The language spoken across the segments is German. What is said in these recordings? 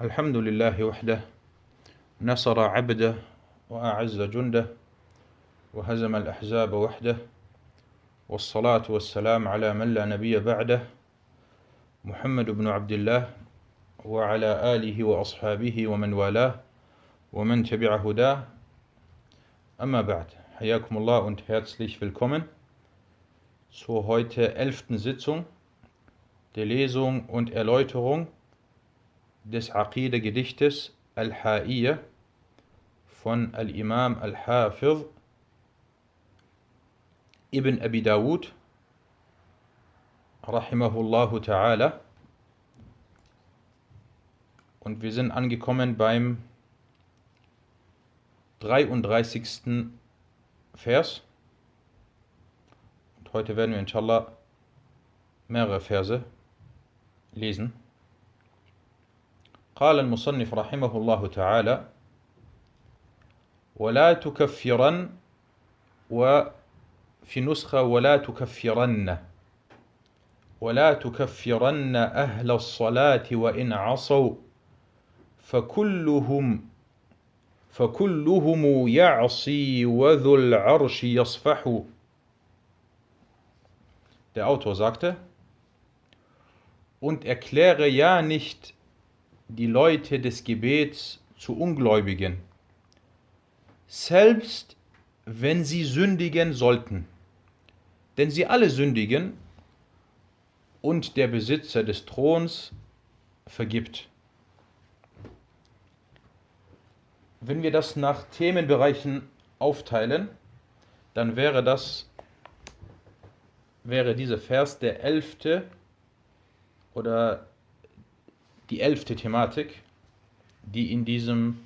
الحمد لله وحده نصر عبده وأعز جنده وهزم الأحزاب وحده والصلاة والسلام على من لا نبي بعده محمد بن عبد الله وعلى آله وأصحابه ومن والاه ومن تبع هداه. أما بعد حياكم الله und herzlich willkommen zur heute elften Sitzung der Lesung und Erläuterung des Aqida-Gedichtes Al-Ha'iyya von Al-Imam Al-Hafiz Ibn Abi Dawud rahimahullahu ta'ala und wir sind angekommen beim 33. Vers und heute werden wir inshallah mehrere Verse lesen. قال المصنف رحمه الله تعالى ولا تكفرن وفي نسخة ولا تكفرن ولا تكفرن أهل الصلاة وإن عصوا فكلهم فكلهم يعصي وذو العرش يصفح. Der Autor sagte, und erkläre ja nicht die Leute des Gebets zu Ungläubigen, selbst wenn sie sündigen sollten. Denn sie alle sündigen und der Besitzer des Throns vergibt. Wenn wir das nach Themenbereichen aufteilen, dann wäre das wäre dieser Vers der elfte oder die elfte Thematik, die in diesem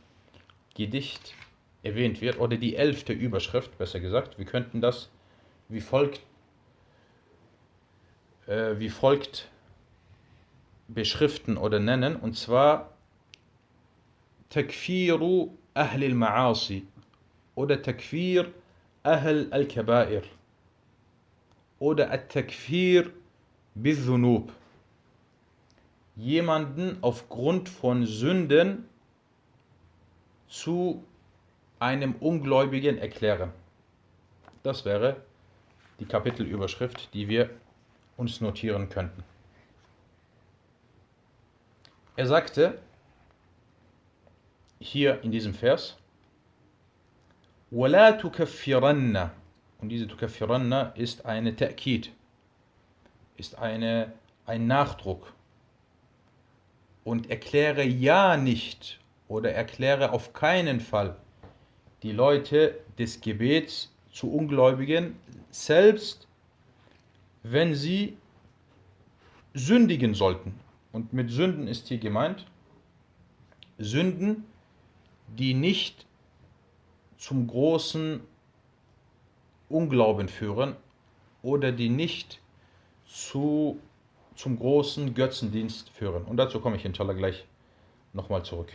Gedicht erwähnt wird, oder die elfte Überschrift, besser gesagt. Wir könnten das wie folgt, äh, wie folgt beschriften oder nennen, und zwar Takfiru Ahl al-Ma'asi oder Takfir Ahl al-Kabair oder At-Takfir bil-Dhunub jemanden aufgrund von Sünden zu einem Ungläubigen erklären. Das wäre die Kapitelüberschrift, die wir uns notieren könnten. Er sagte hier in diesem Vers, وَلَا تُكَفِّرَنَّ Und diese تُكَفِّرَنَّ ist eine Ta'kid, ist eine, ein Nachdruck und erkläre ja nicht oder erkläre auf keinen Fall die Leute des Gebets zu Ungläubigen, selbst wenn sie sündigen sollten. Und mit Sünden ist hier gemeint Sünden, die nicht zum großen Unglauben führen oder die nicht zu zum großen Götzendienst führen. Und dazu komme ich inshallah gleich nochmal zurück.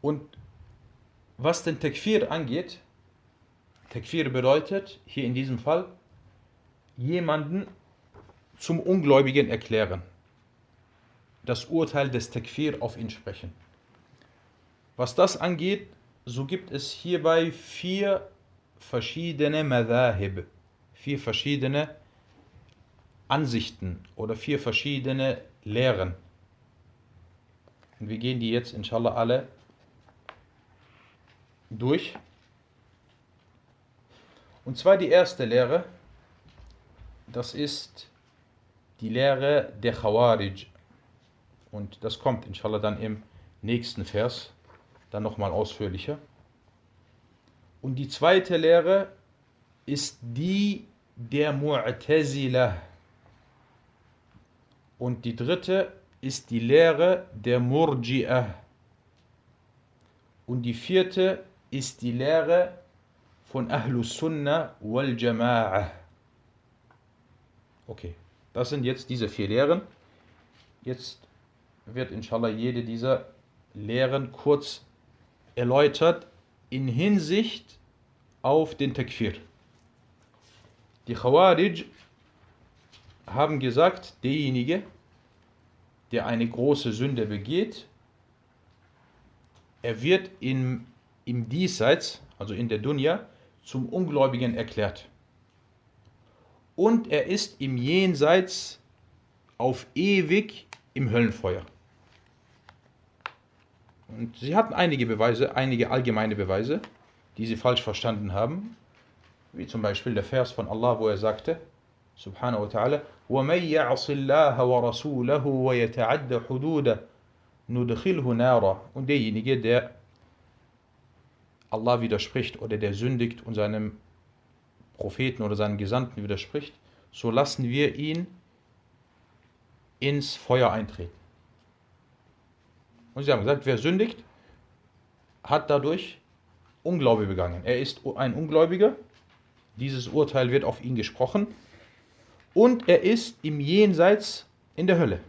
Und was den Tekfir angeht, Tekfir bedeutet hier in diesem Fall jemanden zum Ungläubigen erklären. Das Urteil des Tekfir auf ihn sprechen. Was das angeht, so gibt es hierbei vier verschiedene Madhahib, vier verschiedene Ansichten oder vier verschiedene Lehren. Und wir gehen die jetzt inshallah alle durch. Und zwar die erste Lehre, das ist die Lehre der Khawarij. Und das kommt inshallah dann im nächsten Vers, dann nochmal ausführlicher. Und die zweite Lehre ist die der Mu'tazilah. Und die dritte ist die Lehre der Murji'ah. Und die vierte ist die Lehre von Ahlus Sunnah wal Jama'ah. Okay, das sind jetzt diese vier Lehren. Jetzt wird inshallah jede dieser Lehren kurz erläutert in Hinsicht auf den Takfir. Die Khawarij haben gesagt, derjenige, der eine große Sünde begeht, er wird im, im Diesseits, also in der Dunya, zum Ungläubigen erklärt. Und er ist im Jenseits auf ewig im Höllenfeuer. Und sie hatten einige Beweise, einige allgemeine Beweise, die sie falsch verstanden haben, wie zum Beispiel der Vers von Allah, wo er sagte, subhanahu wa ta'ala, وَمَنْ يَعْصِ اللَّهَ وَرَسُولَهُ وَيَتَعَدَّ حُدُودَهُ نُدْخِلْهُ نَارًا Und derjenige, der Allah widerspricht oder der sündigt und seinem Propheten oder seinem Gesandten widerspricht, so lassen wir ihn ins Feuer eintreten. Und sie haben gesagt, wer sündigt, hat dadurch Unglaube begangen. Er ist ein Ungläubiger. Dieses Urteil wird auf ihn gesprochen. Und er ist im Jenseits in der Hölle.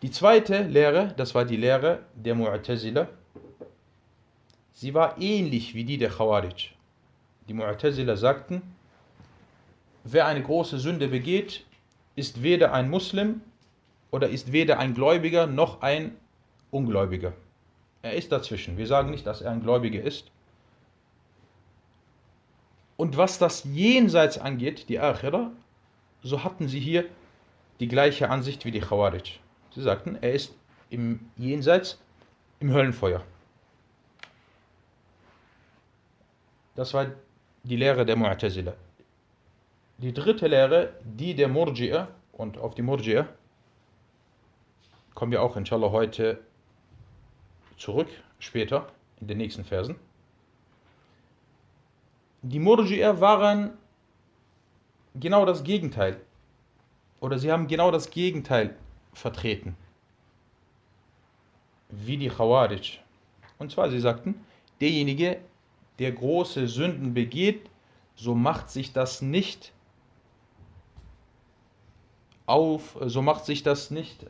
Die zweite Lehre, das war die Lehre der Mu'tazila. Sie war ähnlich wie die der Khawarij. Die Mu'tazila sagten, wer eine große Sünde begeht, ist weder ein Muslim oder ist weder ein Gläubiger noch ein Ungläubiger. Er ist dazwischen. Wir sagen nicht, dass er ein Gläubiger ist. Und was das Jenseits angeht, die Akhira, so hatten sie hier die gleiche Ansicht wie die Khawarij. Sie sagten, er ist im Jenseits im Höllenfeuer. Das war die Lehre der Mu'tazila. Die dritte Lehre, die der Murji'a, und auf die Murji'a kommen wir auch inshallah heute zurück, später, in den nächsten Versen. Die Murji'a waren genau das Gegenteil. Oder sie haben genau das Gegenteil vertreten. Wie die Khawarij. Und zwar, sie sagten, derjenige, der große Sünden begeht, so macht sich das nicht auf, so macht sich das nicht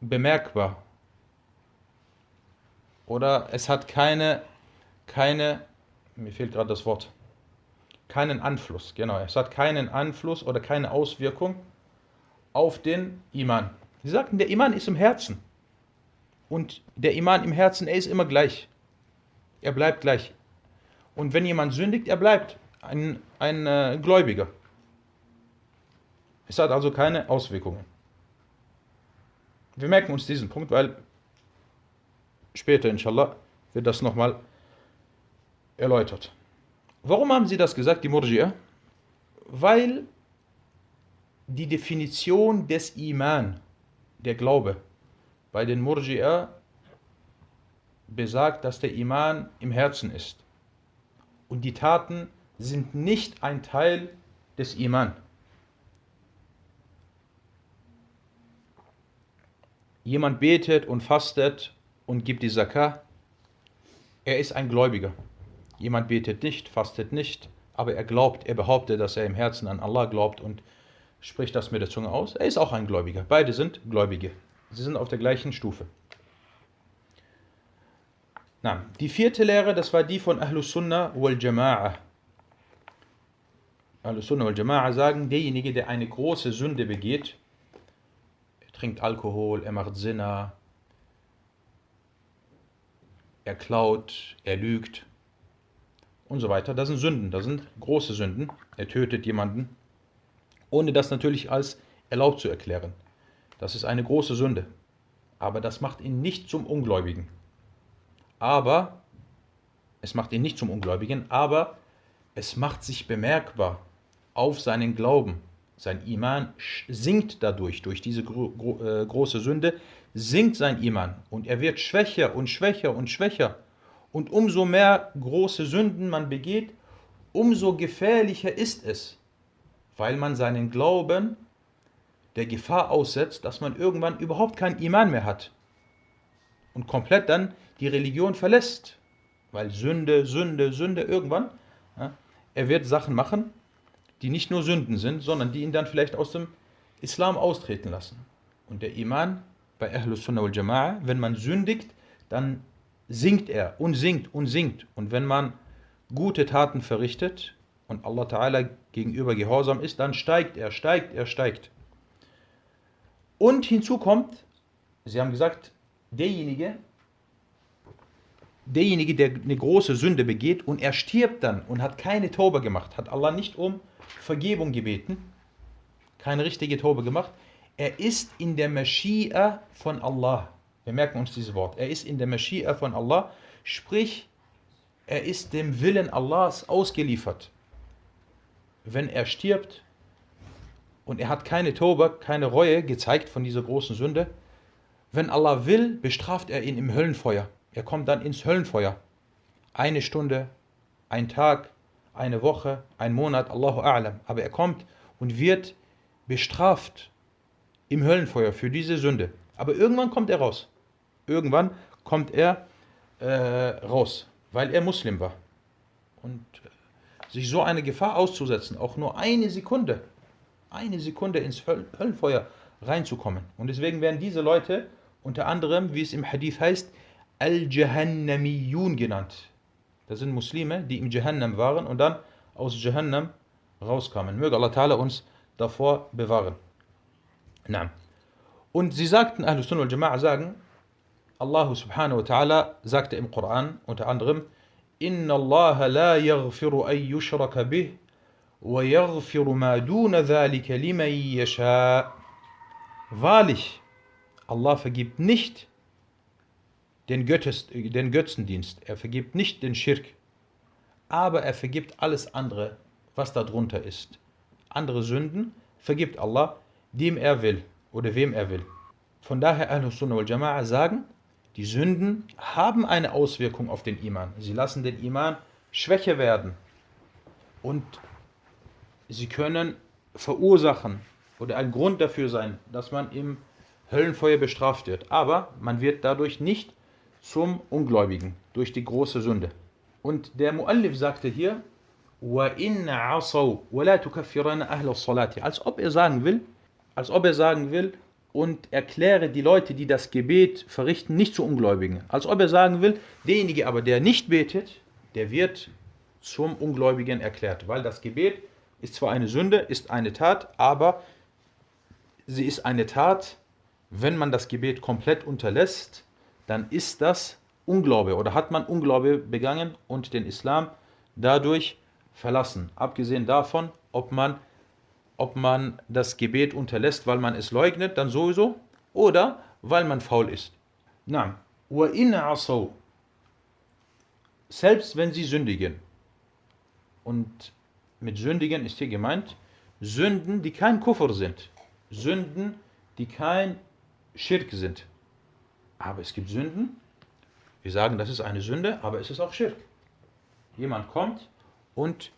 bemerkbar. Oder es hat keine, keine, mir fehlt gerade das Wort, keinen Einfluss, genau, es hat keinen Einfluss oder keine Auswirkung auf den Iman. Sie sagten, der Iman ist im Herzen. Und der Iman im Herzen, er ist immer gleich. Er bleibt gleich. Und wenn jemand sündigt, er bleibt ein, ein äh, Gläubiger. Es hat also keine Auswirkungen. Wir merken uns diesen Punkt, weil später, inshallah, wird das nochmal erläutert. Warum haben sie das gesagt, die Murji'a? Weil die Definition des Iman, der Glaube, bei den Murji'a besagt, dass der Iman im Herzen ist. Und die Taten sind nicht ein Teil des Iman. Jemand betet und fastet und gibt die Zakah, er ist ein Gläubiger. Jemand betet nicht, fastet nicht, aber er glaubt, er behauptet, dass er im Herzen an Allah glaubt und spricht das mit der Zunge aus. Er ist auch ein Gläubiger. Beide sind Gläubige. Sie sind auf der gleichen Stufe. Na, die vierte Lehre, das war die von Ahlus Sunnah wal Jama'ah. Ahlus Sunnah wal Jama'ah sagen, derjenige, der eine große Sünde begeht, er trinkt Alkohol, er macht Sinna, er klaut, er lügt und so weiter. Das sind Sünden, das sind große Sünden. Er tötet jemanden, ohne das natürlich als erlaubt zu erklären. Das ist eine große Sünde. Aber das macht ihn nicht zum Ungläubigen. Aber, es macht ihn nicht zum Ungläubigen, aber es macht sich bemerkbar auf seinen Glauben. Sein Iman sinkt dadurch, durch diese gro gro äh, große Sünde, sinkt sein Iman und er wird schwächer und schwächer und schwächer. Und umso mehr große Sünden man begeht, umso gefährlicher ist es, weil man seinen Glauben der Gefahr aussetzt, dass man irgendwann überhaupt keinen Iman mehr hat und komplett dann die Religion verlässt, weil Sünde, Sünde, Sünde irgendwann, ja, er wird Sachen machen, die nicht nur Sünden sind, sondern die ihn dann vielleicht aus dem Islam austreten lassen. Und der Iman bei Ahlus Sunnah wal Jama'ah, wenn man sündigt, dann sinkt er und sinkt und sinkt. Und wenn man gute Taten verrichtet und Allah Ta'ala gegenüber gehorsam ist, dann steigt er, steigt er, steigt. Und hinzu kommt, Sie haben gesagt, derjenige, derjenige, der eine große Sünde begeht und er stirbt dann und hat keine Taube gemacht, hat Allah nicht um Vergebung gebeten, keine richtige Taube gemacht, er ist in der Maschia von Allah. Wir merken uns dieses Wort. Er ist in der Maschia von Allah, sprich, er ist dem Willen Allahs ausgeliefert. Wenn er stirbt und er hat keine Toba, keine Reue gezeigt von dieser großen Sünde, wenn Allah will, bestraft er ihn im Höllenfeuer. Er kommt dann ins Höllenfeuer. Eine Stunde, ein Tag, eine Woche, ein Monat, Allahu A'lam. Aber er kommt und wird bestraft im Höllenfeuer für diese Sünde. Aber irgendwann kommt er raus. Irgendwann kommt er äh, raus, weil er Muslim war. Und äh, sich so eine Gefahr auszusetzen, auch nur eine Sekunde, eine Sekunde ins Höllenfeuer reinzukommen. Und deswegen werden diese Leute unter anderem, wie es im Hadith heißt, Al-Jahannamiyun genannt. Das sind Muslime, die im Jahannam waren und dann aus Jahannam rauskamen. Möge Allah Ta'ala uns davor bewahren. Na. Und sie sagten, Ahlus Sunnah al-Jama'a sagen, Allah subhanahu wa ta'ala sagte im Koran unter anderem, Inna Allah la yaghfiru an yushraka bih wa yaghfiru ma duna dhalika liman yasha. Wahrlich, Allah vergibt nicht den, Göttes, den Götzendienst, er vergibt nicht den Schirk, aber er vergibt alles andere, was darunter ist. Andere Sünden vergibt Allah, dem er will oder wem er will. Von daher Ahlus Sunnah wal Jama'a sagen, die Sünden haben eine Auswirkung auf den Iman. Sie lassen den Iman schwächer werden und sie können verursachen oder ein Grund dafür sein, dass man im Höllenfeuer bestraft wird. Aber man wird dadurch nicht zum Ungläubigen durch die große Sünde. Und der Muallif sagte hier, als ob er sagen will, als ob er sagen will, und erkläre die Leute, die das Gebet verrichten, nicht zu Ungläubigen. Als ob er sagen will, derjenige aber, der nicht betet, der wird zum Ungläubigen erklärt, weil das Gebet ist zwar eine Sünde, ist eine Tat, aber sie ist eine Tat, wenn man das Gebet komplett unterlässt, dann ist das Unglaube oder hat man Unglaube begangen und den Islam dadurch verlassen. Abgesehen davon, ob man, ob man das Gebet unterlässt, weil man es leugnet, dann sowieso, oder weil man faul ist. Na, selbst wenn sie sündigen, und mit sündigen ist hier gemeint, Sünden, die kein Kuffer sind, Sünden, die kein Schirk sind. Aber es gibt Sünden, wir sagen, das ist eine Sünde, aber es ist auch Schirk. Jemand kommt und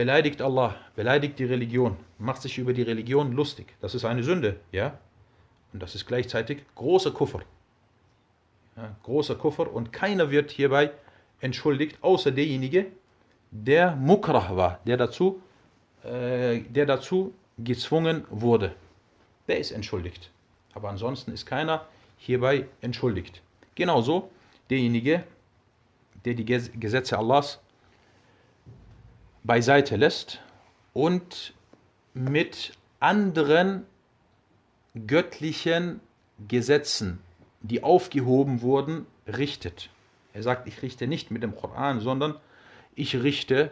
beleidigt Allah, beleidigt die Religion, macht sich über die Religion lustig. Das ist eine Sünde, ja? Und das ist gleichzeitig großer Kuffer. Ja, großer Kuffer und keiner wird hierbei entschuldigt, außer derjenige, der Mukrah war, der dazu, äh, der dazu gezwungen wurde. Der ist entschuldigt. Aber ansonsten ist keiner hierbei entschuldigt. Genauso derjenige, der die Gesetze Allahs beiseite lässt und mit anderen göttlichen Gesetzen, die aufgehoben wurden, richtet. Er sagt, ich richte nicht mit dem Koran, sondern ich richte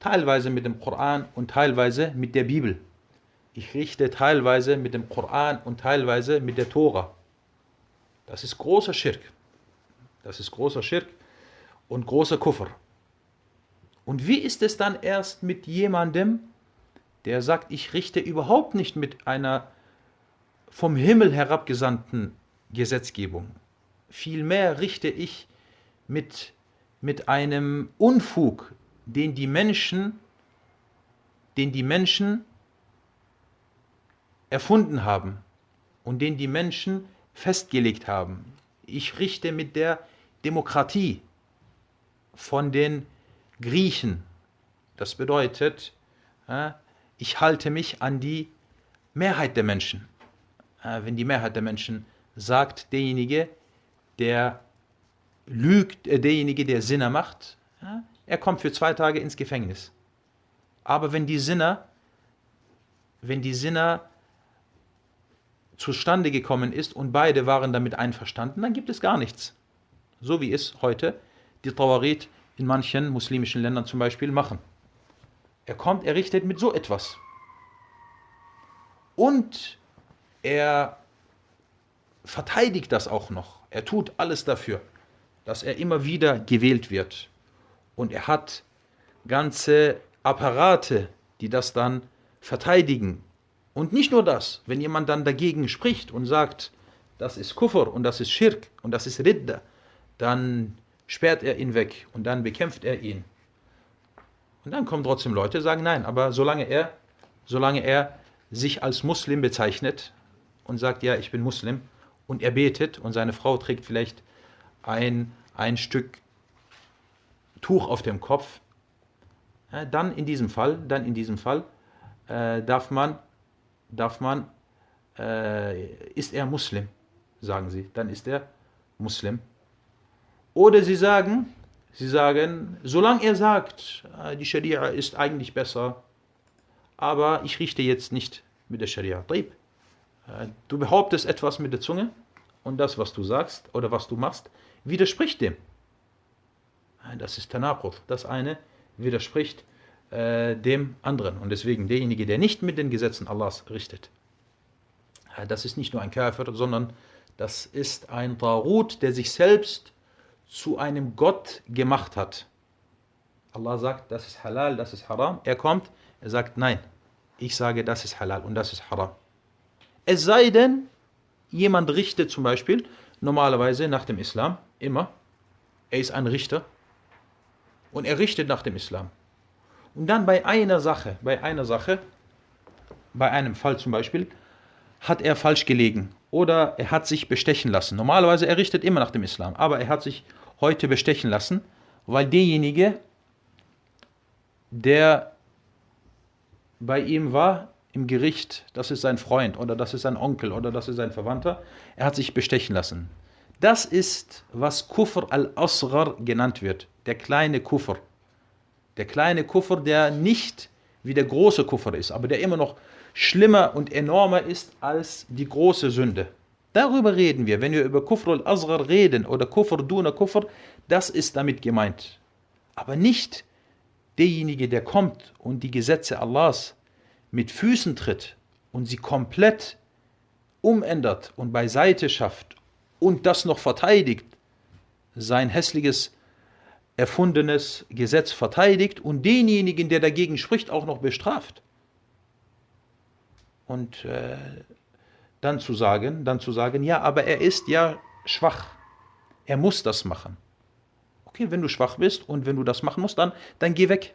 teilweise mit dem Koran und teilweise mit der Bibel. Ich richte teilweise mit dem Koran und teilweise mit der Tora. Das ist großer Schirk. Das ist großer Schirk und großer Kuffer. Und wie ist es dann erst mit jemandem, der sagt, ich richte überhaupt nicht mit einer vom Himmel herabgesandten Gesetzgebung. Vielmehr richte ich mit, mit einem Unfug, den die Menschen, den die Menschen erfunden haben und den die Menschen festgelegt haben. Ich richte mit der Demokratie von den Griechen. Das bedeutet, ich halte mich an die Mehrheit der Menschen. Wenn die Mehrheit der Menschen sagt, derjenige, der lügt, äh, derjenige, der Sinner macht, er kommt für zwei Tage ins Gefängnis. Aber wenn die Sinner, wenn die Sinner zustande gekommen ist und beide waren damit einverstanden, dann gibt es gar nichts. So wie es heute die Tawarit in manchen muslimischen Ländern zum Beispiel machen. Er kommt, er richtet mit so etwas. Und er verteidigt das auch noch. Er tut alles dafür, dass er immer wieder gewählt wird. Und er hat ganze Apparate, die das dann verteidigen. Und nicht nur das, wenn jemand dann dagegen spricht und sagt, das ist Kufr und das ist Schirk und das ist Ridda, dann sperrt er ihn weg und dann bekämpft er ihn. Und dann kommen trotzdem Leute, sagen nein, aber solange er, solange er sich als Muslim bezeichnet und sagt, ja, ich bin Muslim, und er betet und seine Frau trägt vielleicht ein, ein Stück Tuch auf dem Kopf, dann in diesem Fall, dann in diesem Fall äh, darf man, darf man, äh, ist er Muslim, sagen sie, dann ist er Muslim. Oder sie sagen, sie sagen, solange er sagt, äh, die Scharia ist eigentlich besser, aber ich richte jetzt nicht mit der Scharia. Äh, du behauptest etwas mit der Zunge und das, was du sagst oder was du machst, widerspricht dem. Äh, das ist Tanaqud. Das eine widerspricht äh, dem anderen. Und deswegen derjenige, der nicht mit den Gesetzen Allahs richtet, das ist nicht nur ein Kafir, sondern das ist ein Tarut, der sich selbst zu einem Gott gemacht hat. Allah sagt, das ist halal, das ist haram. Er kommt, er sagt, nein, ich sage, das ist halal und das ist haram. Es sei denn, jemand richtet zum Beispiel normalerweise nach dem Islam, immer, er ist ein Richter und er richtet nach dem Islam. Und dann bei einer Sache, bei einer Sache, bei einem Fall zum Beispiel, hat er falsch gelegen oder er hat sich bestechen lassen. Normalerweise er immer nach dem Islam, aber er hat sich heute bestechen lassen, weil derjenige, der bei ihm war im Gericht, das ist sein Freund oder das ist sein Onkel oder das ist sein Verwandter, er hat sich bestechen lassen. Das ist, was Kufr al-Asghar genannt wird, der kleine Kufr. Der kleine Kuffer, der nicht wie der große Kuffer ist, aber der immer noch schlimmer und enormer ist als die große Sünde. Darüber reden wir, wenn wir über Kufr al-Asghar reden oder Kufr duna Kufr, das ist damit gemeint. Aber nicht derjenige, der kommt und die Gesetze Allahs mit Füßen tritt und sie komplett umändert und beiseite schafft und das noch verteidigt, sein hässliches erfundenes Gesetz verteidigt und denjenigen, der dagegen spricht, auch noch bestraft. Und äh, dann zu sagen, dann zu sagen, ja, aber er ist ja schwach. Er muss das machen. Okay, wenn du schwach bist und wenn du das machen musst, dann, dann geh weg.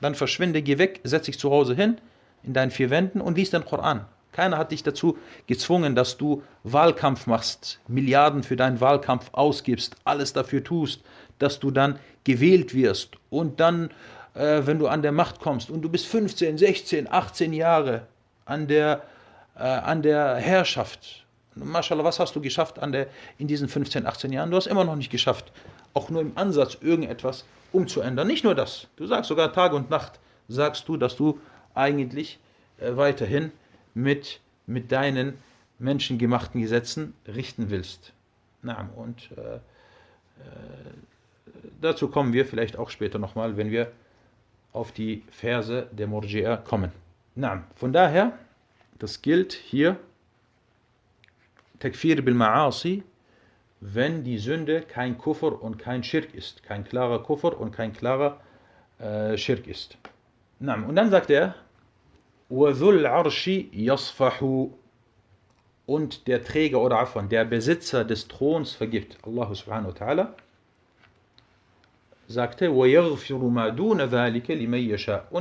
Dann verschwinde, geh weg, setz dich zu Hause hin in deinen vier Wänden und lies den Koran. Keiner hat dich dazu gezwungen, dass du Wahlkampf machst, Milliarden für deinen Wahlkampf ausgibst, alles dafür tust, dass du dann gewählt wirst und dann, äh, wenn du an der Macht kommst und du bist 15, 16, 18 Jahre an der, äh, an der Herrschaft. Mashallah, was hast du geschafft an der, in diesen 15, 18 Jahren? Du hast immer noch nicht geschafft, auch nur im Ansatz irgendetwas umzuändern. Nicht nur das. Du sagst sogar Tag und Nacht, sagst du, dass du eigentlich äh, weiterhin mit, mit deinen menschengemachten Gesetzen richten willst. Na, und äh, äh dazu kommen wir vielleicht auch später nochmal, wenn wir auf die Verse der Murji'a kommen. Na, von daher, das gilt hier, Takfir bil Ma'asi, wenn die Sünde kein Kufr und kein Schirk ist, kein klarer Kufr und kein klarer äh, Schirk ist. Na, und dann sagt er, وَذُو الْعَرْشِ يَصْفَحُ und der Träger oder Afan, der Besitzer des Throns vergibt, Allah subhanahu wa ta'ala, sagte, und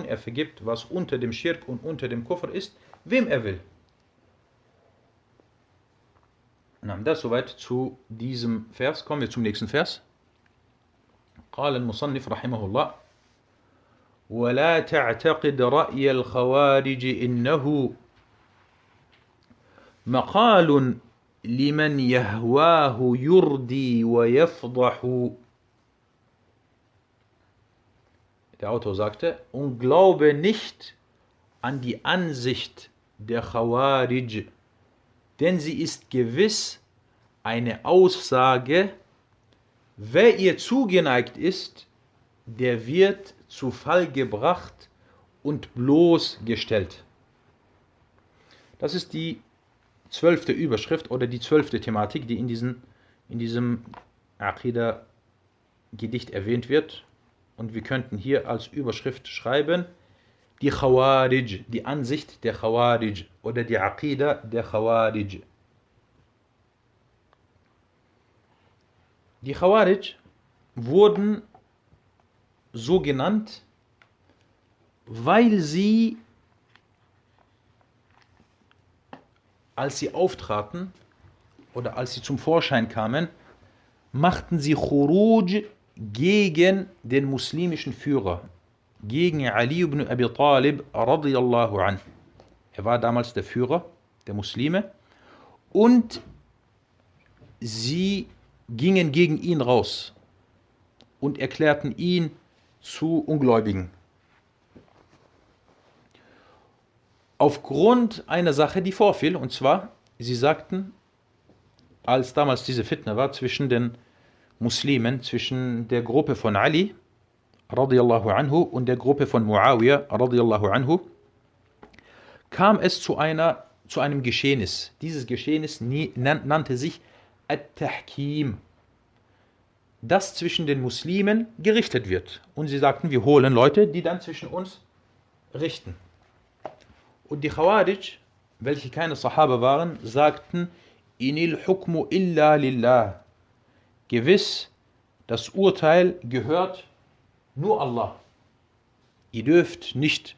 er vergibt, was unter dem Schirk und unter dem Kufr ist, wem er will. Na, das soweit zu diesem Vers. Kommen wir zum nächsten Vers. قال المصنف رحمه الله ولا تعتقد رأي الخوارج إنه مقال لمن يهواه يردي ويفضح Der Autor sagte, und glaube nicht an die Ansicht der Khawarij, denn sie ist gewiss eine Aussage, wer ihr zugeneigt ist, der wird zu Fall gebracht und bloßgestellt. Das ist die zwölfte Überschrift oder die zwölfte Thematik, die in, diesen, in diesem Aqidah-Gedicht erwähnt wird. Und wir könnten hier als Überschrift schreiben, die Khawarij, die Ansicht der Khawarij oder die Aqidah der Khawarij. Die Khawarij wurden so genannt, weil sie, als sie auftraten oder als sie zum Vorschein kamen, machten sie Khuruj gegen den muslimischen Führer, gegen Ali ibn Abi Talib radiyallahu an. Er war damals der Führer der Muslime und sie gingen gegen ihn raus und erklärten ihn zu Ungläubigen. Aufgrund einer Sache, die vorfiel, und zwar, sie sagten, als damals diese Fitne war zwischen den Muslimen, zwischen der Gruppe von Ali radiallahu anhu und der Gruppe von Muawiyah radiallahu anhu, kam es zu, einer, zu einem Geschehnis. Dieses Geschehnis nannte sich At-Tahkim das zwischen den Muslimen gerichtet wird. Und sie sagten, wir holen Leute, die dann zwischen uns richten. Und die Khawarij, welche keine Sahaba waren, sagten, Inil hukmu illa lillah. Gewiss, das Urteil gehört nur Allah. Ihr dürft nicht,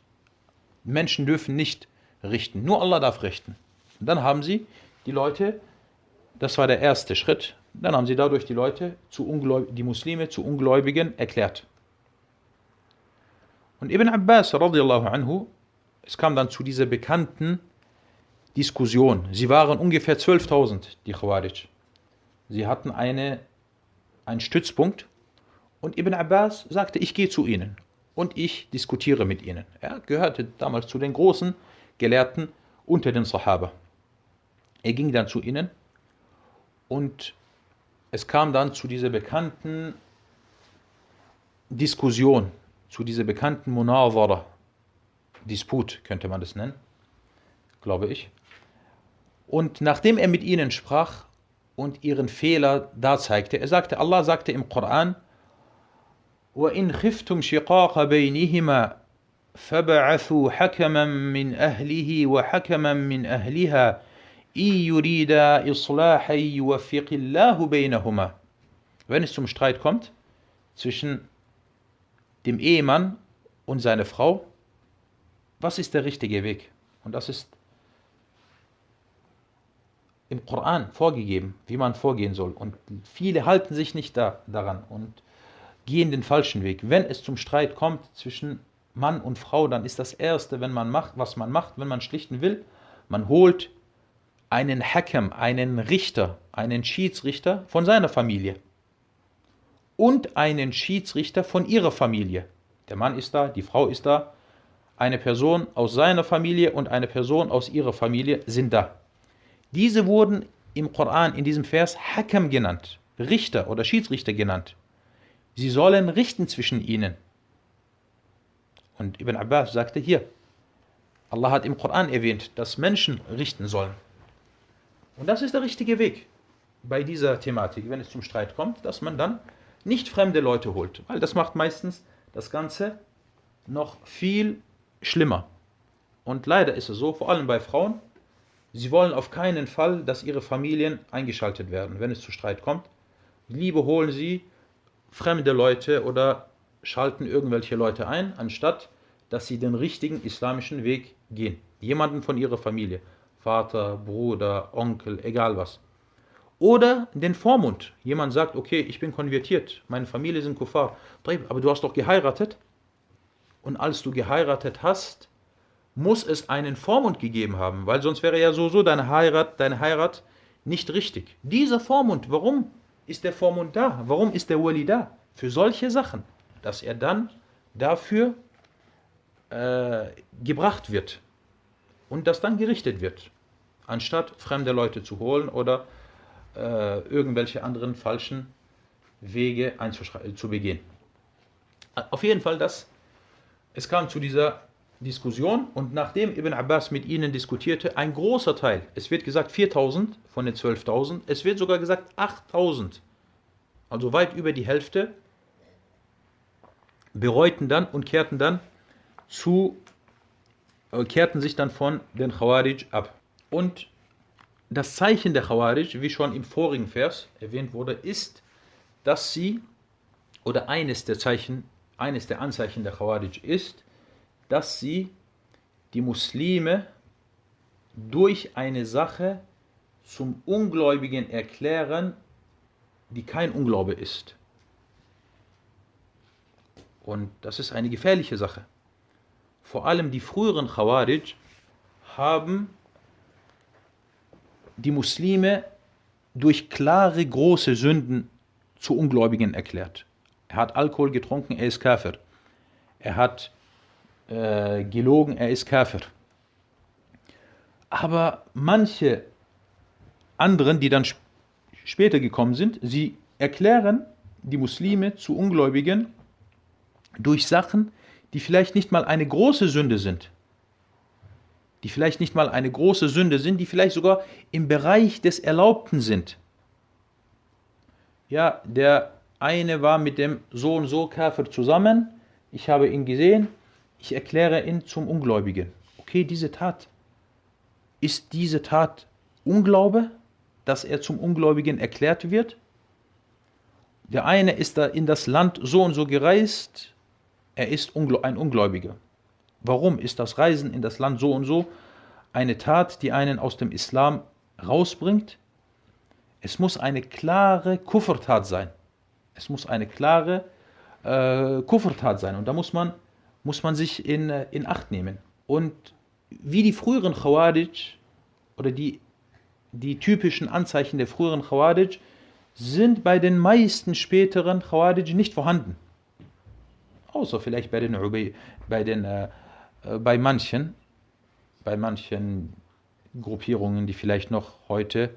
Menschen dürfen nicht richten, nur Allah darf richten. Und dann haben sie die Leute, das war der erste Schritt, dann haben sie dadurch die Leute, die Muslime zu Ungläubigen erklärt. Und Ibn Abbas radiallahu anhu, es kam dann zu dieser bekannten Diskussion. Sie waren ungefähr 12.000, die Khawarij. Sie hatten eine, einen Stützpunkt und Ibn Abbas sagte, ich gehe zu ihnen und ich diskutiere mit ihnen. Er gehörte damals zu den großen Gelehrten unter den Sahaba. Er ging dann zu ihnen und es kam dann zu dieser bekannten Diskussion, zu dieser bekannten Munawara, Disput könnte man das nennen, glaube ich. Und nachdem er mit ihnen sprach und ihren Fehler darzeigte, er sagte, Allah sagte im Koran, وإن خفتم شقاق بينهما فبعثوا حكما من أهله وحكما من أهلها wenn es zum Streit kommt zwischen dem Ehemann und seiner Frau, was ist der richtige Weg? Und das ist im Koran vorgegeben, wie man vorgehen soll. Und viele halten sich nicht da, daran und gehen den falschen Weg. Wenn es zum Streit kommt zwischen Mann und Frau, dann ist das Erste, wenn man macht, was man macht, wenn man schlichten will, man holt einen Hakam, einen Richter, einen Schiedsrichter von seiner Familie und einen Schiedsrichter von ihrer Familie. Der Mann ist da, die Frau ist da, eine Person aus seiner Familie und eine Person aus ihrer Familie sind da. Diese wurden im Koran in diesem Vers Hakam genannt, Richter oder Schiedsrichter genannt. Sie sollen richten zwischen ihnen. Und Ibn Abbas sagte hier, Allah hat im Koran erwähnt, dass Menschen richten sollen. Und das ist der richtige Weg bei dieser Thematik, wenn es zum Streit kommt, dass man dann nicht fremde Leute holt, weil das macht meistens das Ganze noch viel schlimmer. Und leider ist es so, vor allem bei Frauen, sie wollen auf keinen Fall, dass ihre Familien eingeschaltet werden, wenn es zu Streit kommt. Lieber holen sie fremde Leute oder schalten irgendwelche Leute ein, anstatt dass sie den richtigen islamischen Weg gehen. Jemanden von ihrer Familie. Vater, Bruder, Onkel, egal was. Oder den Vormund. Jemand sagt, okay, ich bin konvertiert, meine Familie sind Kuffar. Aber du hast doch geheiratet. Und als du geheiratet hast, muss es einen Vormund gegeben haben, weil sonst wäre ja so so deine Heirat, deine Heirat nicht richtig. Dieser Vormund, warum ist der Vormund da? Warum ist der Wali da? Für solche Sachen, dass er dann dafür äh, gebracht wird und dass dann gerichtet wird. anstatt fremde Leute zu holen oder äh, irgendwelche anderen falschen Wege zu begehen. Auf jeden Fall, das, es kam zu dieser Diskussion und nachdem Ibn Abbas mit ihnen diskutierte, ein großer Teil, es wird gesagt 4000 von den 12.000, es wird sogar gesagt 8000, also weit über die Hälfte, bereuten dann und kehrten dann zu, äh, kehrten sich dann von den Khawarij ab. Und das Zeichen der Khawarij, wie schon im vorigen Vers erwähnt wurde, ist, dass sie, oder eines der Zeichen, eines der Anzeichen der Khawarij ist, dass sie die Muslime durch eine Sache zum Ungläubigen erklären, die kein Unglaube ist. Und das ist eine gefährliche Sache. Vor allem die früheren Khawarij haben die Muslime durch klare große Sünden zu Ungläubigen erklärt. Er hat Alkohol getrunken, er ist Kafir. Er hat äh, gelogen, er ist Kafir. Aber manche anderen, die dann sp später gekommen sind, sie erklären die Muslime zu Ungläubigen durch Sachen, die vielleicht nicht mal eine große Sünde sind. Die vielleicht nicht mal eine große Sünde sind, die vielleicht sogar im Bereich des Erlaubten sind. Ja, der eine war mit dem so und so Kafir zusammen, ich habe ihn gesehen, ich erkläre ihn zum Ungläubigen. Okay, diese Tat, ist diese Tat Unglaube, dass er zum Ungläubigen erklärt wird? Der eine ist da in das Land so und so gereist, er ist ein Ungläubiger. Warum ist das Reisen in das Land so und so eine Tat, die einen aus dem Islam rausbringt? Es muss eine klare Kuffertat sein. Es muss eine klare äh, Kuffertat sein. Und da muss man muss man sich in, äh, in Acht nehmen. Und wie die früheren Khawarij oder die, die typischen Anzeichen der früheren Khawarij sind bei den meisten späteren Khawarij nicht vorhanden. Außer vielleicht bei den, bei, den äh, äh, bei manchen, bei manchen Gruppierungen, die vielleicht noch heute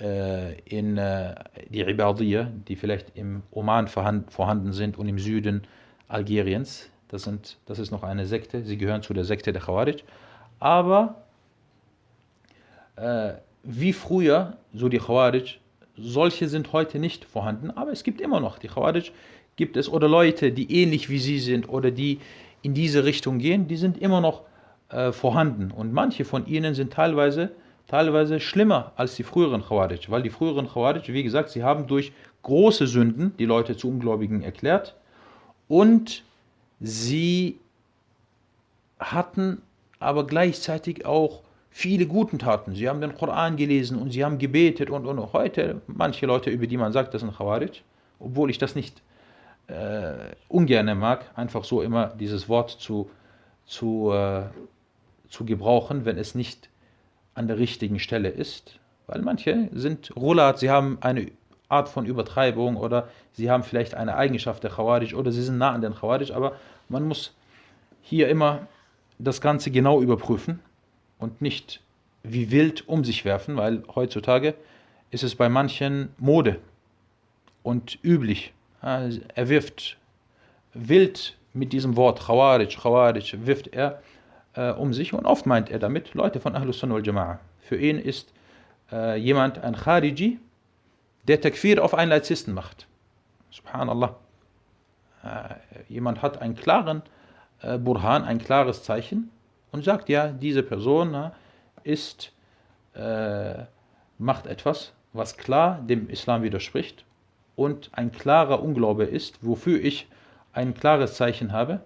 äh, in äh, die Ibadiyya, die vielleicht im Oman vorhanden sind und im Süden Algeriens, das, sind, das ist noch eine Sekte, sie gehören zu der Sekte der Khawarij. Aber äh, wie früher, so die Khawarij, solche sind heute nicht vorhanden, aber es gibt immer noch. Die Khawarij, gibt es. Oder Leute, die ähnlich wie sie sind oder die in diese Richtung gehen, die sind immer noch äh, vorhanden. Und manche von ihnen sind teilweise, teilweise schlimmer als die früheren Khawarij, weil die früheren Khawarij, wie gesagt, sie haben durch große Sünden die Leute zu Ungläubigen erklärt. Und Sie hatten aber gleichzeitig auch viele guten Taten. Sie haben den Koran gelesen und sie haben gebetet und, und heute manche Leute, über die man sagt, das sind Khawarij, obwohl ich das nicht äh, ungern mag, einfach so immer dieses Wort zu, zu, äh, zu gebrauchen, wenn es nicht an der richtigen Stelle ist. Weil manche sind Rulat, sie haben eine Art von Übertreibung oder sie haben vielleicht eine Eigenschaft der Khawarij oder sie sind nah an den Khawarij, aber man muss hier immer das Ganze genau überprüfen und nicht wie wild um sich werfen, weil heutzutage ist es bei manchen Mode und üblich. Er wirft wild mit diesem Wort Khawarij, Khawarij, wirft er äh, um sich und oft meint er damit Leute von Ahlus Sunnah wal Jama'a. Für ihn ist äh, jemand ein Khariji, der Takfir auf einen Laizisten macht. Subhanallah. Äh, jemand hat einen klaren äh, Burhan, ein klares Zeichen und sagt, ja, diese Person ist, äh, macht etwas, was klar dem Islam widerspricht und ein klarer Unglaube ist, wofür ich ein klares Zeichen habe.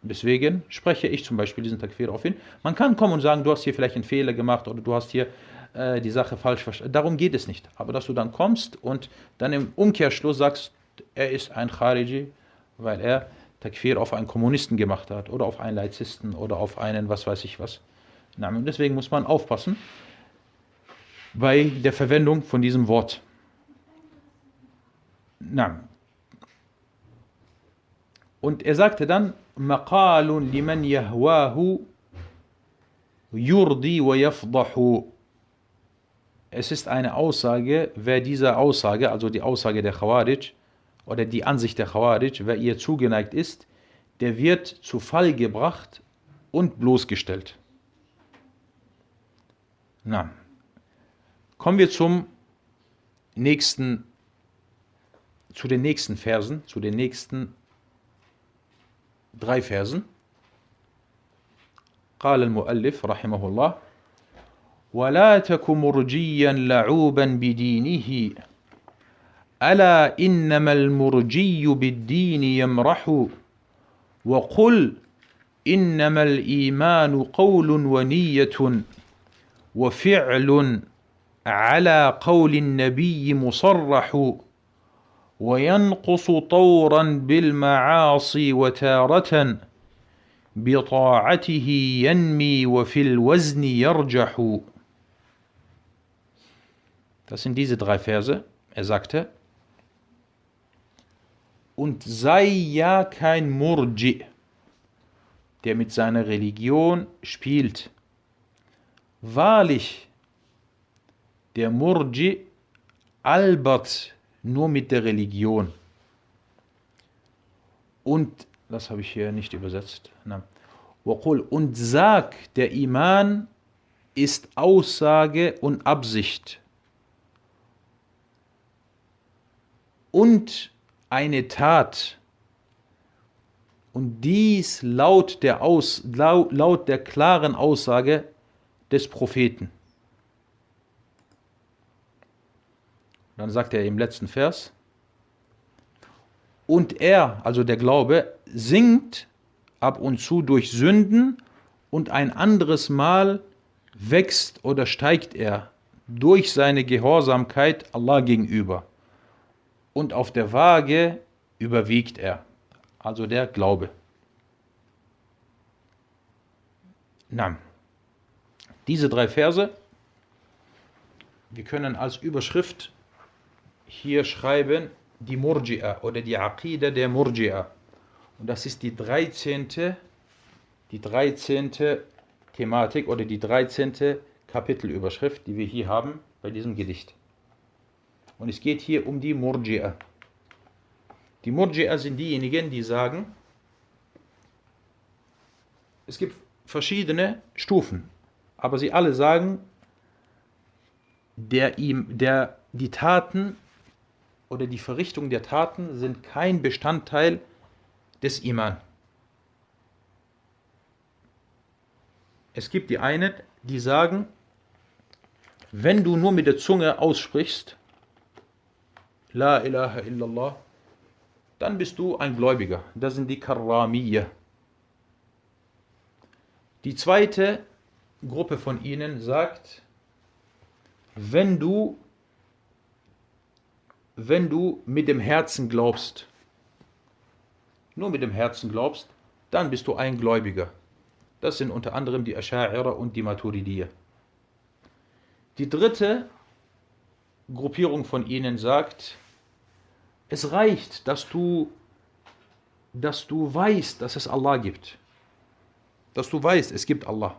Deswegen spreche ich zum Beispiel diesen Takfir auf ihn. Man kann kommen und sagen, du hast hier vielleicht einen Fehler gemacht oder du hast hier äh, die Sache falsch verstanden. Darum geht es nicht. Aber dass du dann kommst und dann im Umkehrschluss sagst, er ist ein Khariji, weil er Takfir auf einen Kommunisten gemacht hat oder auf einen Laizisten oder auf einen was weiß ich was. Und deswegen muss man aufpassen bei der Verwendung von diesem Wort. Und er sagte dann, مقال لمن يهواه يرضي ويفضح es ist eine Aussage, wer dieser Aussage, also die Aussage der Khawarij oder die Ansicht der Khawarij, wer ihr zugeneigt ist, der wird zu Fall gebracht und bloßgestellt. Na, kommen wir zum nächsten, zu den nächsten Versen, zu den nächsten drei Versen. قال المؤلف رحمه الله ولا تك مرجيا لعوبا بدينه ألا إنما المرجي بالدين يمرح وقل إنما الإيمان قول ونية وفعل على قول النبي مصرح وينقص طورا بالمعاصي وتارة بطاعته ينمي وفي الوزن يرجح Das sind diese drei Verse. Er sagte, und sei ja kein Murji, der mit seiner Religion spielt. Wahrlich, der Murji albert nur mit der Religion. Und, das habe ich hier nicht übersetzt, und sag, der Iman ist Aussage und Absicht. Und eine Tat. Und dies laut der, Aus, laut, laut der klaren Aussage des Propheten. Dann sagt er im letzten Vers, und er, also der Glaube, sinkt ab und zu durch Sünden und ein anderes Mal wächst oder steigt er durch seine Gehorsamkeit Allah gegenüber. Und auf der Waage überwiegt er, also der Glaube. Na, diese drei Verse, wir können als Überschrift hier schreiben die Murji'a oder die Aqidah der Murji'a. Und das ist die 13. die 13. Thematik oder die 13. Kapitelüberschrift, die wir hier haben bei diesem Gedicht. Und es geht hier um die Murji'a. Die Murji'a sind diejenigen, die sagen, es gibt verschiedene Stufen, aber sie alle sagen, der der, die Taten oder die Verrichtung der Taten sind kein Bestandteil des Iman. Es gibt die einen, die sagen, wenn du nur mit der Zunge aussprichst, La ilaha illallah, dann bist du ein Gläubiger. Das sind die Karramiyya. Die zweite Gruppe von ihnen sagt, wenn du, wenn du mit dem Herzen glaubst, nur mit dem Herzen glaubst, dann bist du ein Gläubiger. Das sind unter anderem die Asha'ira und die Maturidiyya. Die dritte Gruppierung von ihnen sagt, es reicht, dass du, dass du weißt, dass es Allah gibt. Dass du weißt, es gibt Allah.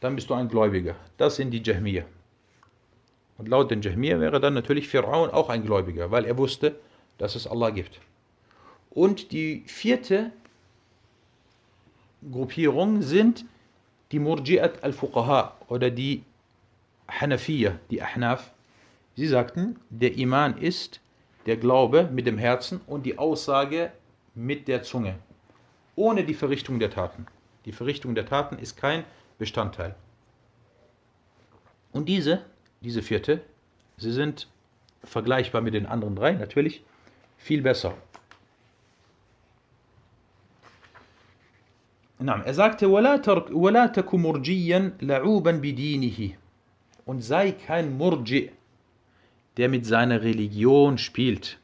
Dann bist du ein Gläubiger. Das sind die Jahmiyyah. Und laut den Jahmiyyah wäre dann natürlich Pharaon auch ein Gläubiger, weil er wusste, dass es Allah gibt. Und die vierte Gruppierung sind die Murji'at al-Fuqaha oder die Hanafiya, die Ahnaf. Sie sagten, der Iman ist der Glaube mit dem Herzen und die Aussage mit der Zunge, ohne die Verrichtung der Taten. Die Verrichtung der Taten ist kein Bestandteil. Und diese, diese vierte, sie sind vergleichbar mit den anderen drei natürlich viel besser. نعم, er sagte, وَلَا تَكُ مُرْجِيًّا لَعُوبًا بِدِينِهِ Und sei kein Murji, der mit seiner Religion spielt.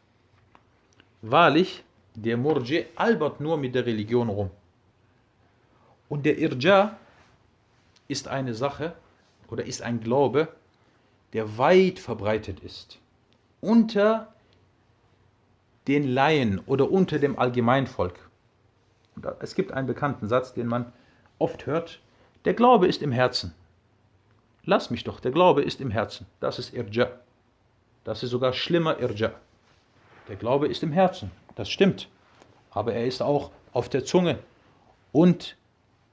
Wahrlich, der Murji albert nur mit der Religion rum. Und der Irja ist eine Sache oder ist ein Glaube, der weit verbreitet ist. Unter den Laien oder unter dem Allgemeinvolk. Es gibt einen bekannten Satz, den man oft hört. Der Glaube ist im Herzen. lass mich doch, der Glaube ist im Herzen. Das ist Irja. Das ist sogar schlimmer Irja. Der Glaube ist im Herzen, das stimmt. Aber er ist auch auf der Zunge. Und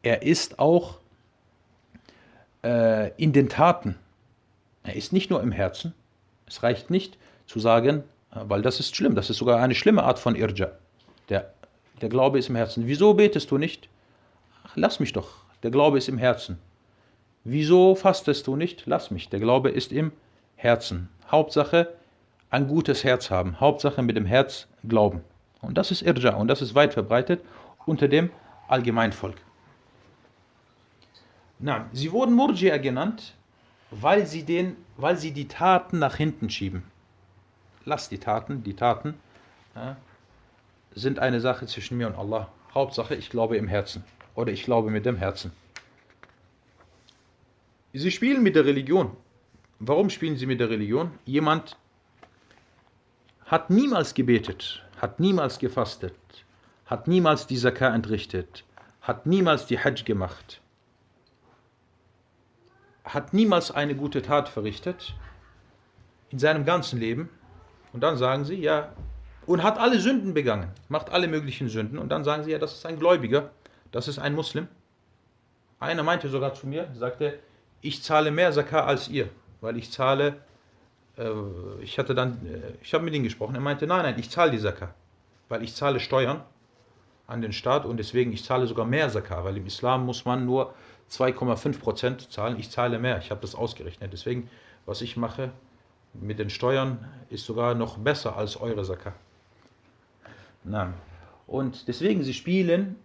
er ist auch äh, in den Taten. Er ist nicht nur im Herzen. Es reicht nicht zu sagen, äh, weil das ist schlimm, das ist sogar eine schlimme Art von Irja. Der, der Glaube ist im Herzen. Wieso betest du nicht? Ach, lass mich doch, der Glaube ist im Herzen. Wieso fastest du nicht? Lass mich, der Glaube ist im Herzen. Hauptsache ein gutes Herz haben. Hauptsache mit dem Herz glauben. Und das ist Irja und das ist weit verbreitet unter dem Allgemeinvolk. Na, sie wurden Murji'a genannt, weil sie, den, weil sie die Taten nach hinten schieben. Lass die Taten, die Taten ja, sind eine Sache zwischen mir und Allah. Hauptsache, ich glaube im Herzen oder ich glaube mit dem Herzen. Sie spielen mit der Religion. Warum spielen sie mit der Religion? Jemand hat niemals gebetet, hat niemals gefastet, hat niemals die Zakah entrichtet, hat niemals die Hajj gemacht, hat niemals eine gute Tat verrichtet in seinem ganzen Leben. Und dann sagen sie, ja, und hat alle Sünden begangen, macht alle möglichen Sünden. Und dann sagen sie, ja, das ist ein Gläubiger, das ist ein Muslim. Einer meinte sogar zu mir, sagte, ich zahle mehr Zakah als ihr, weil ich zahle, äh, ich hatte dann, äh, ich habe mit ihm gesprochen, er meinte, nein, nein, ich zahle die Zakah, weil ich zahle Steuern an den Staat und deswegen ich zahle sogar mehr Zakah, weil im Islam muss man nur 2,5% zahlen, ich zahle mehr, ich habe das ausgerechnet. Deswegen, was ich mache mit den Steuern, ist sogar noch besser als eure Zakah. Nein. Und deswegen, sie spielen,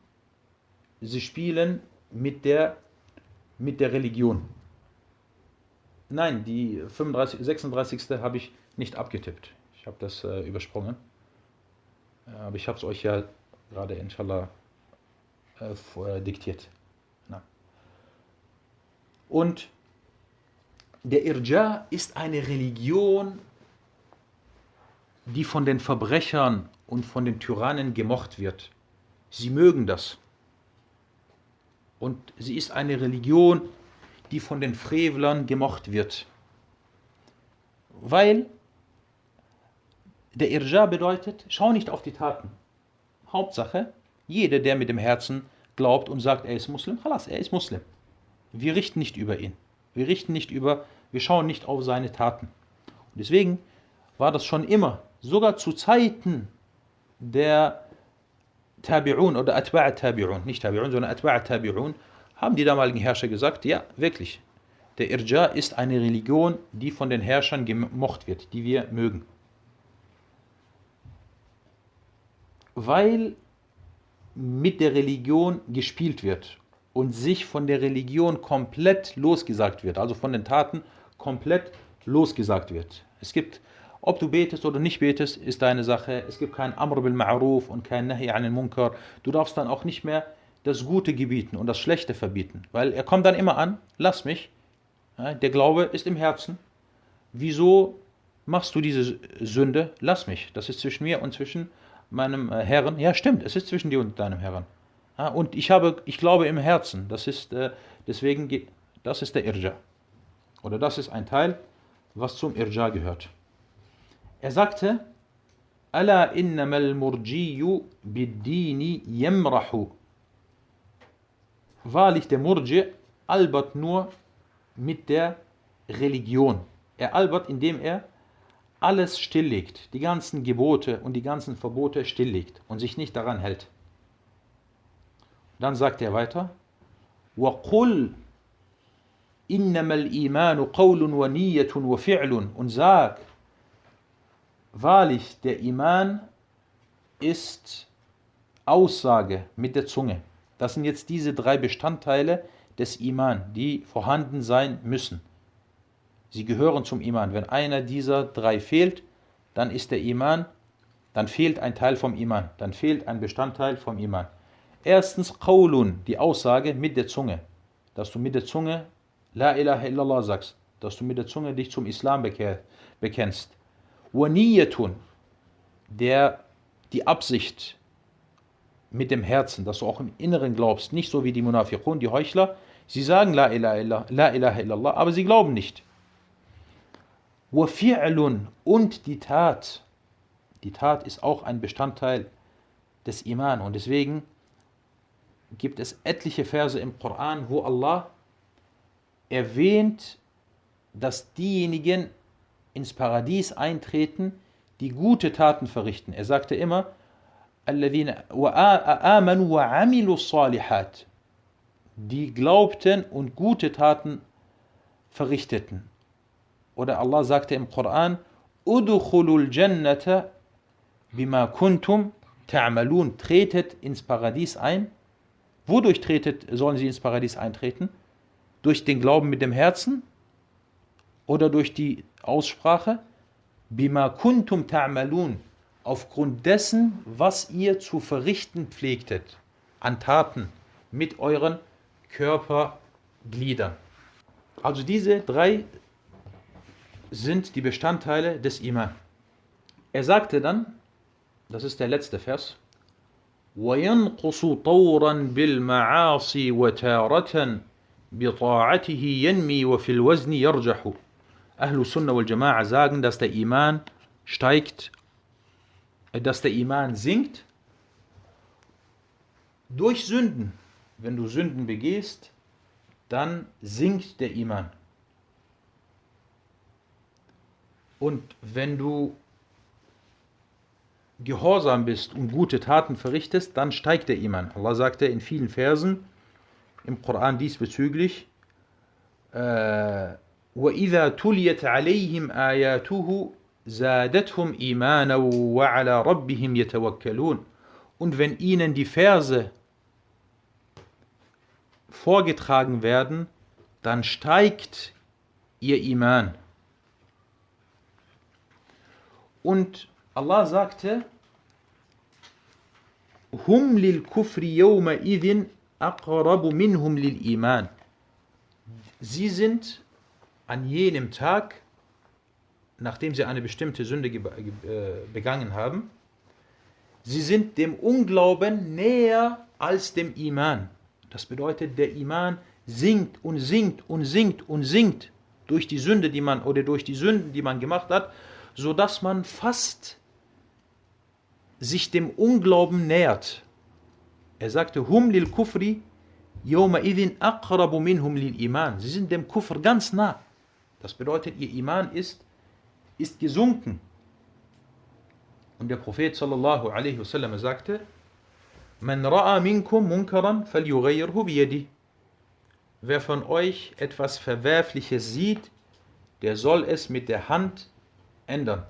sie spielen mit der, mit der Religion. Nein, die 35, 36. habe ich nicht abgetippt. Ich habe das äh, übersprungen. Äh, aber ich habe es euch ja gerade inshallah äh, diktiert. Na. Und der Irja ist eine Religion, die von den Verbrechern und von den Tyrannen gemocht wird. Sie mögen das. Und sie ist eine Religion, die von den Frevlern gemocht wird. Weil der Irja bedeutet, schau nicht auf die Taten. Hauptsache, jeder, der mit dem Herzen glaubt und sagt, er ist Muslim, halas, er ist Muslim. Wir richten nicht über ihn. Wir richten nicht über, wir schauen nicht auf seine Taten. Und deswegen war das schon immer, sogar zu Zeiten der Tabi'un oder Atba'a Tabi'un, nicht Tabi'un, sondern Atba'a Tabi'un, haben die damaligen Herrscher gesagt, ja, wirklich, der Irja ist eine Religion, die von den Herrschern gemocht wird, die wir mögen. Weil mit der Religion gespielt wird und sich von der Religion komplett losgesagt wird, also von den Taten komplett losgesagt wird. Es gibt, ob du betest oder nicht betest, ist deine Sache. Es gibt kein Amr bil Ma'ruf und kein Nahi an Munkar. Du darfst dann auch nicht mehr das Gute gebieten und das Schlechte verbieten. Weil er kommt dann immer an, lass mich, der Glaube ist im Herzen. Wieso machst du diese Sünde? Lass mich. Das ist zwischen mir und zwischen meinem äh, Herrn. Ja, stimmt, es ist zwischen dir und deinem Herrn. Und ich habe, ich glaube im Herzen. Das ist äh, deswegen, das ist der Irja. Oder das ist ein Teil, was zum Irja gehört. Er sagte, Ala innamal murjiyu biddini yamrahu wahrlich der Murji albert nur mit der Religion. Er albert, indem er alles stilllegt, die ganzen Gebote und die ganzen Verbote stilllegt und sich nicht daran hält. Dann sagt er weiter, وَقُلْ إِنَّمَا الْإِيمَانُ قَوْلٌ وَنِيَّةٌ وَفِعْلٌ und sag, wahrlich, der Iman ist Aussage mit der Zunge das sind jetzt diese drei Bestandteile des Iman, die vorhanden sein müssen. Sie gehören zum Iman. Wenn einer dieser drei fehlt, dann ist der Iman, dann fehlt ein Teil vom Iman, dann fehlt ein Bestandteil vom Iman. Erstens Qawlun, die Aussage mit der Zunge, dass du mit der Zunge La ilaha illallah sagst, dass du mit der Zunge dich zum Islam bekennst. Waniyatun, der die Absicht mit dem Herzen, dass du auch im Inneren glaubst, nicht so wie die Munafiqun, die Heuchler, sie sagen La ilaha, illa, La ilaha illallah, aber sie glauben nicht. Wafi'lun und die Tat. Die Tat ist auch ein Bestandteil des Iman und deswegen gibt es etliche Verse im Koran, wo Allah erwähnt, dass diejenigen ins Paradies eintreten, die gute Taten verrichten. Er sagte immer, die glaubten und gute Taten verrichteten. Oder Allah sagte im Koran, Udkhulul Jannata bima kuntum ta'malun. Tretet ins Paradies ein. Wodurch tretet, sollen sie ins Paradies eintreten? Durch den Glauben mit dem Herzen oder durch die Aussprache? Bima kuntum ta'malun Aufgrund dessen, was ihr zu verrichten pflegtet, an Taten mit euren Körpergliedern. Also diese drei sind die Bestandteile des Iman. Er sagte dann, das ist der letzte Vers, وينقص طورا بالمعاصي وتارة بطاعته ينمي وفي الوزن يرجح Ahlus Sunnah wal Jama'a sagen, dass der Iman steigt, dass der Iman sinkt durch Sünden. Wenn du Sünden begehst, dann sinkt der Iman. Und wenn du gehorsam bist und gute Taten verrichtest, dann steigt der Iman. Allah sagte in vielen Versen im Koran diesbezüglich, äh, وإذا تليت عليهم آياته zadethum imana wa ala rabbihim yatawakkalun. Und wenn ihnen die Verse vorgetragen werden, dann steigt ihr Iman. Und Allah sagte, Hum lil kufri yawma idhin aqrabu minhum lil iman. Sie sind an jenem Tag nachdem sie eine bestimmte Sünde äh, begangen haben, sie sind dem Unglauben näher als dem Iman. Das bedeutet, der Iman sinkt und sinkt und sinkt und sinkt durch die Sünde, die man oder durch die Sünden, die man gemacht hat, so dass man fast sich dem Unglauben nähert. Er sagte, hum lil kufri yawma idhin aqrabu minhum lil iman. Sie sind dem Kufr ganz nah. Das bedeutet, ihr Iman ist, ist gesunken. Und der Prophet sallallahu alaihi wasallam sagte, Man ra'a minkum munkaran falyughayyirhu biyadi. Wer von euch etwas Verwerfliches sieht, der soll es mit der Hand ändern.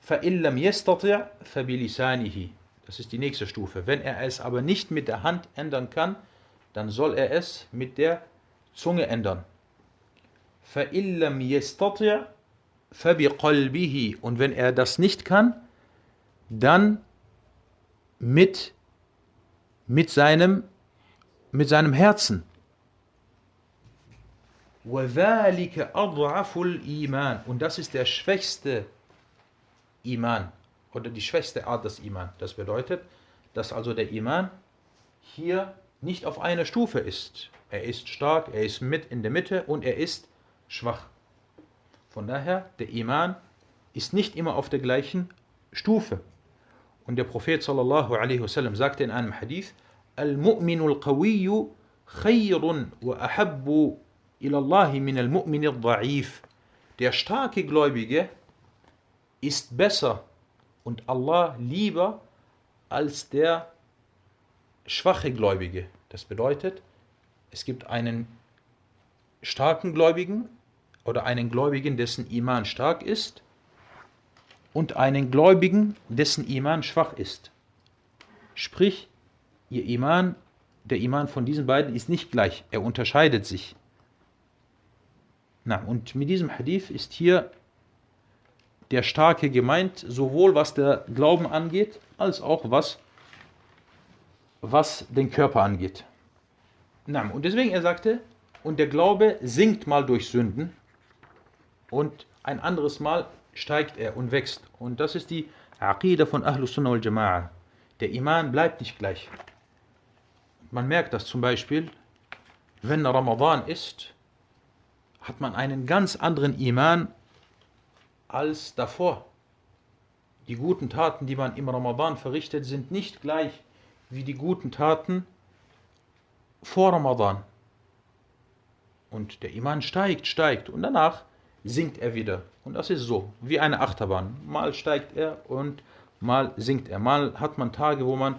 فَإِن لَمْ يَسْتَطِعْ فَبِلِسَانِهِ Das ist die nächste Stufe. Wenn er es aber nicht mit der Hand ändern kann, dann soll er es mit der Zunge ändern. فَإِن لَمْ يَسْتَطِعْ فَبِقَلْبِهِ Und wenn er das nicht kann, dann mit, mit, seinem, mit seinem Herzen. وَذَلِكَ أَضْعَفُ الْإِيمَانِ Und das ist der schwächste Iman oder die schwächste Art des Iman. Das bedeutet, dass also der Iman hier nicht auf einer Stufe ist. Er ist stark, er ist mit in der Mitte und er ist schwach. Von daher, der Iman ist nicht immer auf der gleichen Stufe. Und der Prophet sallallahu alaihi wasallam sagte in einem Hadith, Al-Mu'minu al-Qawiyyu khayrun wa ahabbu ila min al-Mu'min al-Da'if. Der starke Gläubige ist besser und Allah lieber als der schwache Gläubige. Das bedeutet, es gibt einen starken Gläubigen oder einen Gläubigen, dessen Iman stark ist, und einen Gläubigen, dessen Iman schwach ist. Sprich, ihr Iman, der Iman von diesen beiden ist nicht gleich, er unterscheidet sich. Na, und mit diesem Hadith ist hier der Starke gemeint, sowohl was der Glauben angeht, als auch was, was den Körper angeht. Na, und deswegen er sagte, und der Glaube sinkt mal durch Sünden und ein anderes Mal steigt er und wächst. Und das ist die Aqidah von Ahlus Sunnah wal Jama'a. Der Iman bleibt nicht gleich. man merkt das zum Beispiel, wenn Ramadan ist, hat man einen ganz anderen Iman als davor. Die guten Taten, die man im Ramadan verrichtet, sind nicht gleich wie die guten Taten vor Ramadan. Und der Iman steigt, steigt und danach sinkt er wieder. Und das ist so, wie eine Achterbahn. Mal steigt er und mal sinkt er. Mal hat man Tage, wo man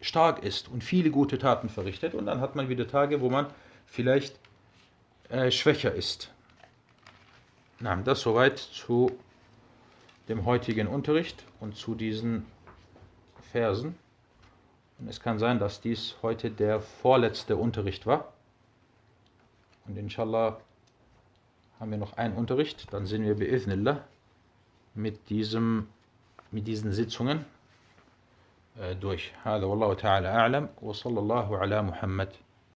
stark ist und viele gute Taten verrichtet und dann hat man wieder Tage, wo man vielleicht äh, schwächer ist. Na, das soweit zu dem heutigen Unterricht und zu diesen Versen. Und es kann sein, dass dies heute der vorletzte Unterricht war. Und inshallah haben wir noch einen Unterricht, dann sind wir bi'ithnillah mit, diesem, mit diesen Sitzungen durch. هذا والله تعالى أعلم وصلى الله على محمد